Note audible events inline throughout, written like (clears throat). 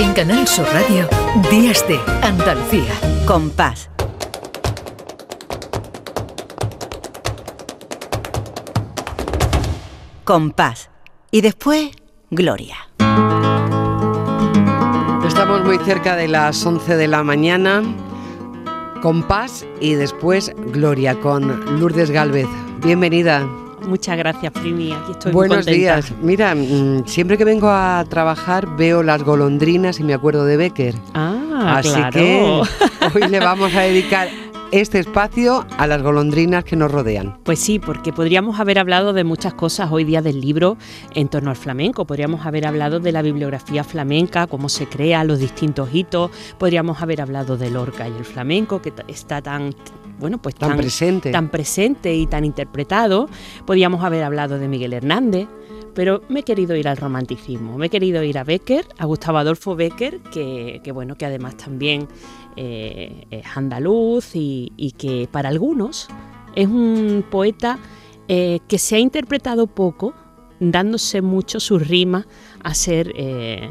En Canal Sur Radio, Días de Andalucía. Compás. Compás. Y después, Gloria. Estamos muy cerca de las 11 de la mañana. Compás y después Gloria con Lourdes Galvez. Bienvenida. Muchas gracias, Primi. Aquí estoy Buenos muy contenta. días. Mira, mm, siempre que vengo a trabajar veo las golondrinas y me acuerdo de Becker. Ah, Así claro. que hoy le vamos a dedicar este espacio a las golondrinas que nos rodean. Pues sí, porque podríamos haber hablado de muchas cosas hoy día del libro en torno al flamenco. Podríamos haber hablado de la bibliografía flamenca, cómo se crea, los distintos hitos. Podríamos haber hablado del Lorca y el flamenco, que está tan, bueno, pues Tan presente. tan presente y tan interpretado. Podríamos haber hablado de Miguel Hernández. Pero me he querido ir al romanticismo, me he querido ir a Becker, a Gustavo Adolfo Becker, que, que bueno, que además también eh, es andaluz y, que para algunos es un poeta eh, que se ha interpretado poco, dándose mucho sus rimas a ser, eh,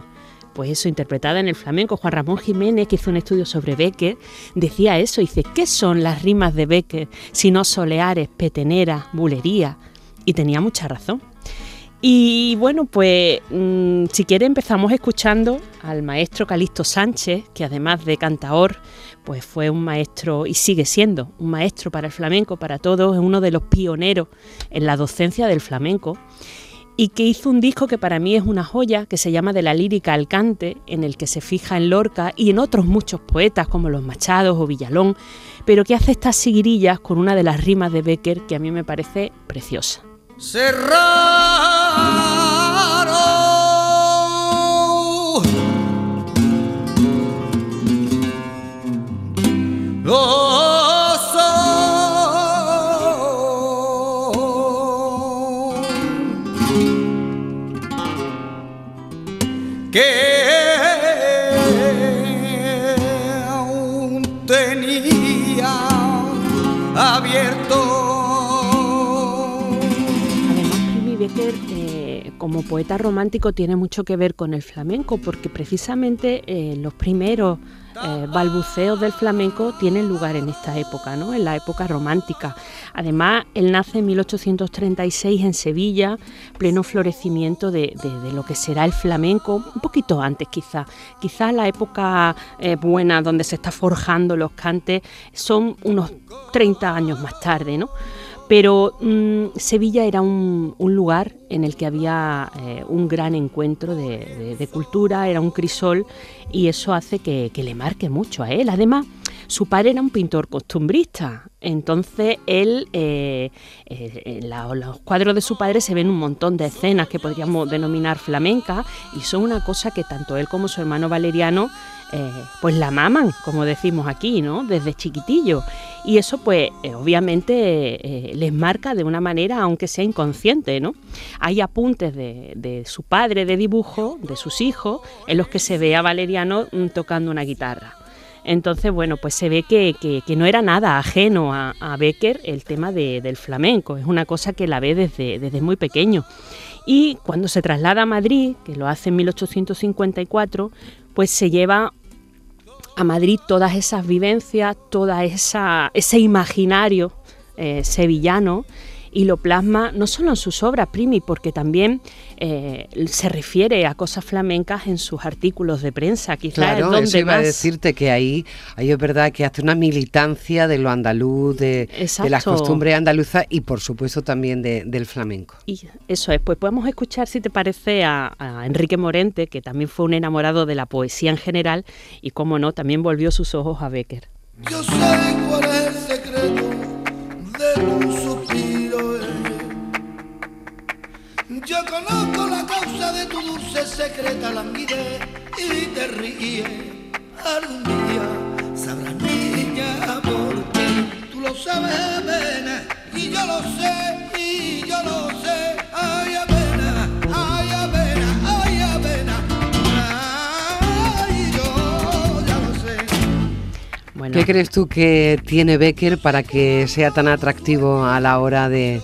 pues eso, interpretada en el flamenco. Juan Ramón Jiménez, que hizo un estudio sobre Becker, decía eso, dice, ¿qué son las rimas de Becker si no soleares, peteneras, bulería? Y tenía mucha razón. Y bueno, pues mm, si quiere empezamos escuchando al maestro Calixto Sánchez, que además de cantaor, pues fue un maestro y sigue siendo un maestro para el flamenco, para todos, es uno de los pioneros en la docencia del flamenco y que hizo un disco que para mí es una joya, que se llama De la lírica al cante, en el que se fija en Lorca y en otros muchos poetas como los Machados o Villalón, pero que hace estas seguirillas con una de las rimas de Becker que a mí me parece preciosa. Que como poeta romántico, tiene mucho que ver con el flamenco, porque precisamente eh, los primeros eh, balbuceos del flamenco tienen lugar en esta época, ¿no? en la época romántica. Además, él nace en 1836 en Sevilla, pleno florecimiento de, lo que será el flamenco, un poquito antes quizá. Quizá la época eh, buena donde se está forjando los cantes son unos 30 años más tarde, ¿no? Pero mm, Sevilla era un, lugar en el que había eh, un gran encuentro de, cultura, era un crisol y eso hace que le marque mucho a él. Además, su padre era un pintor costumbrista, entonces él, eh, eh, en los cuadros de su padre se ven un montón de escenas que podríamos denominar flamencas y son una cosa que tanto él como su hermano Valeriano eh, pues la maman, como decimos aquí, ¿no? Desde chiquitillo. Y eso, pues, obviamente les marca de una manera, aunque sea inconsciente, ¿no? Hay apuntes de, de su padre de dibujo, de sus hijos, en los que se ve a Valeriano mm, tocando una guitarra. Entonces, bueno, pues se ve que, que- no era nada ajeno a, Becker el tema de- del flamenco, es una cosa que la ve desde, desde muy pequeño. Y cuando se traslada a Madrid, que lo hace en 1854, pues se lleva a Madrid todas esas vivencias, toda esa ese imaginario eh, sevillano y lo plasma no solo en sus obras, Primi, porque también eh, se refiere a cosas flamencas en sus artículos de prensa, quizás es Claro, donde eso iba a más- decirte que ahí, ahí es verdad que hace una militancia de lo andaluz, de, de las costumbres andaluzas y por supuesto también de- del flamenco. Y eso es, pues podemos escuchar, si te parece, a, a Enrique Morente, que también fue un enamorado de la poesía en general y, como no, también volvió sus ojos a Becker. Yo sé cuál es Yo conozco la causa de tu dulce secreta languidez y te ríes. Algún día sabrás, niña, por qué. Tú lo sabes, nena, y yo lo sé, y yo lo sé. Ay, avena, ay, avena, ay, avena. Ay, yo ya lo sé. Bueno, ¿Qué crees tú que tiene Becker para que sea tan atractivo a la hora de,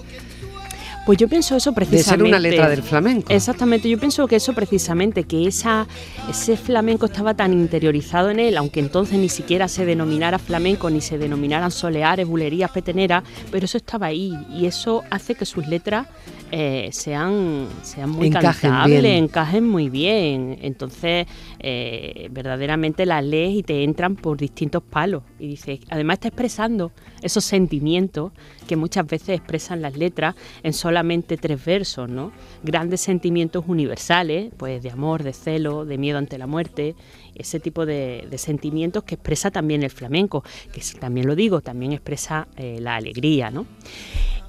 Pues yo pienso eso precisamente. De ser una letra del flamenco. Exactamente, yo pienso que eso precisamente, que esa, ese flamenco estaba tan interiorizado en él, aunque entonces ni siquiera se denominara flamenco, ni se denominaran soleares, bulerías, peteneras, pero eso estaba ahí y eso hace que sus letras eh, sean, sean muy encajen cantables, encajen muy bien. Entonces, eh, verdaderamente las lees y te entran por distintos palos. Y dices, además está expresando esos sentimientos que muchas veces expresan las letras en solamente tres versos, ¿no? Grandes sentimientos universales, pues de amor, de celo, de miedo ante la muerte, ese tipo de, sentimientos que expresa también el flamenco, que también lo digo, también expresa eh, la alegría, ¿no?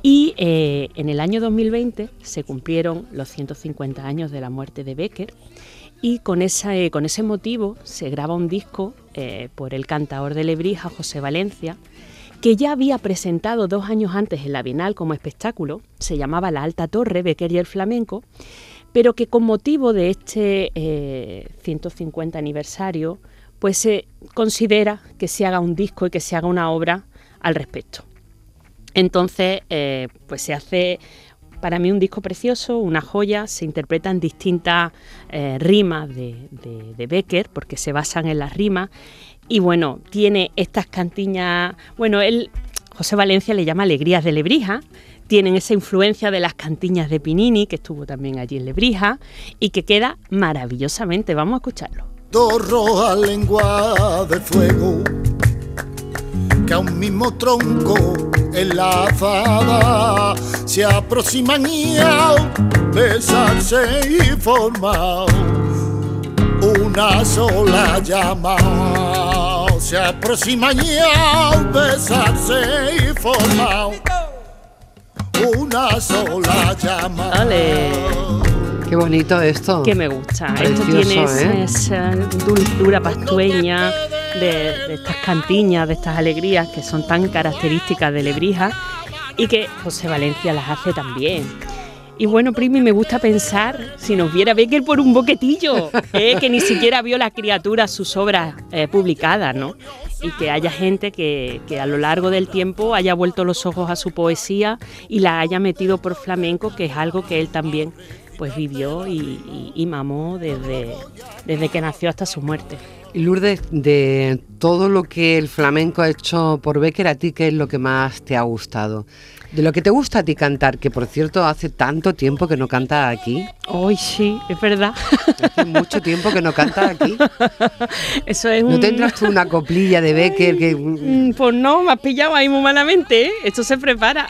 Y eh, en el año 2020 se cumplieron los 150 años de la muerte de Becker y con, esa, eh, con ese motivo se graba un disco por el cantador de Lebrija, José Valencia, que ya había presentado dos años antes en la Bienal como espectáculo, se llamaba La Alta Torre, Becker y el Flamenco, pero que con motivo de este 150 aniversario, pues se considera que se haga un disco y que se haga una obra al respecto. Entonces, eh, pues se hace para mí un disco precioso, una joya, se interpretan distintas eh, rimas de, Becker, porque se basan en las rimas, y bueno, tiene estas cantiñas, bueno, él, José Valencia le llama Alegrías de Lebrija, tienen esa influencia de las cantiñas de Pinini, que estuvo también allí en Lebrija, y que queda maravillosamente, vamos a escucharlo. Torro lengua de fuego, que a un mismo tronco enlazada se aproximan y al besarse y formar una sola llama. Se aproximan y al besarse y formar una sola llama. Qué bonito esto. Que me gusta. esto tiene ¿eh? esa dulzura pastueña de, estas cantiñas, de estas alegrías que son tan características de Lebrija y que José Valencia las hace también. Y bueno, Primi, me gusta pensar si nos viera Becker por un boquetillo, ¿eh? que ni siquiera vio la criatura sus obras eh, publicadas, ¿no? Y que haya gente que, que, a lo largo del tiempo haya vuelto los ojos a su poesía y la haya metido por flamenco, que es algo que él también pues vivió y, mamó desde, desde que nació hasta su muerte. Y Lourdes, de todo lo que el flamenco ha hecho por Becker, ¿a ti qué es lo que más te ha gustado? De lo que te gusta a ti cantar, que por cierto hace tanto tiempo que no canta aquí. Hoy sí, es verdad. Hace mucho tiempo que no canta aquí. (laughs) Eso es ¿No tendrás tú una coplilla de Becker que... Mm, pues no, me has pillado ahí muy malamente, ¿eh? Esto se prepara.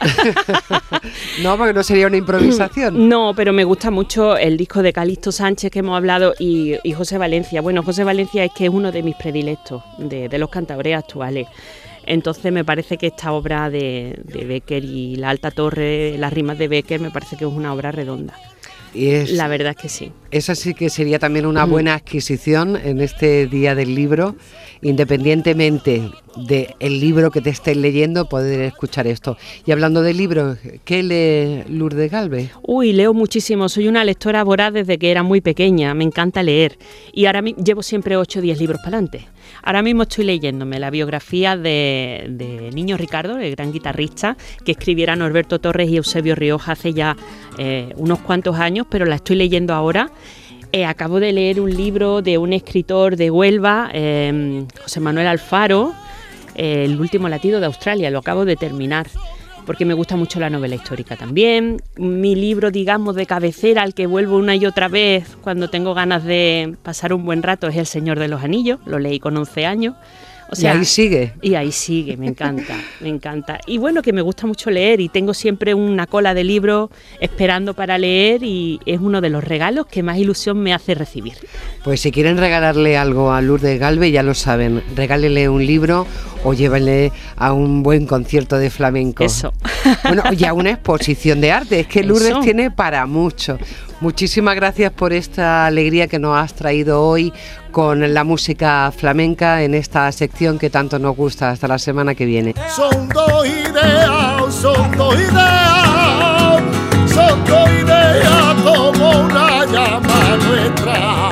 (laughs) no, porque no sería una improvisación. (clears throat) No, pero me gusta mucho el disco de Calixto Sánchez que hemos hablado y, José Valencia. Bueno, José Valencia es que es uno de mis predilectos, de, de los cantabres actuales. Entonces me parece que esta obra de, Becker y la Alta Torre, las rimas de Becker, me parece que es una obra redonda. Y la verdad es que sí. Esa sí que sería también una buena adquisición en este día del libro, independientemente del libro que te estés leyendo, poder escuchar esto. Y hablando de libros, ¿qué lee Lourdes Galvez? Uy, leo muchísimo. Soy una lectora voraz desde que era muy pequeña. Me encanta leer. Y ahora llevo siempre 8 o 10 libros para adelante. Ahora mismo estoy leyéndome la biografía de, Niño Ricardo, el gran guitarrista, que escribiera Norberto Torres y Eusebio Rioja hace ya eh, unos cuantos años, pero la estoy leyendo ahora. Eh, acabo de leer un libro de un escritor de Huelva, eh, José Manuel Alfaro, El último latido de Australia, lo acabo de terminar porque me gusta mucho la novela histórica también. Mi libro, digamos, de cabecera, al que vuelvo una y otra vez cuando tengo ganas de pasar un buen rato, es El Señor de los Anillos, lo leí con 11 años y ahí sigue. Y ahí sigue, me encanta, me encanta. Y bueno, que me gusta mucho leer y tengo siempre una cola de libros esperando para leer y es uno de los regalos que más ilusión me hace recibir. Pues si quieren regalarle algo a Lourdes Galve, ya lo saben, regálele un libro o llévenle a un buen concierto de flamenco. Eso. (laughs) Bueno, y a una exposición de arte, es que Lourdes tiene para mucho. Muchísimas gracias por esta alegría que nos has traído hoy con la música flamenca en esta sección que tanto nos gusta. Hasta la semana que viene. Son dos ideas, son dos ideas, son dos ideas como una llama nuestra.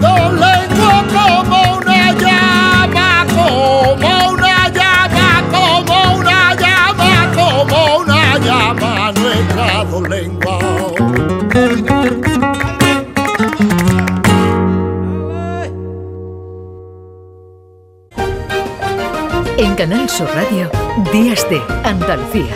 Dos lenguas como Radio, Días de Andalucía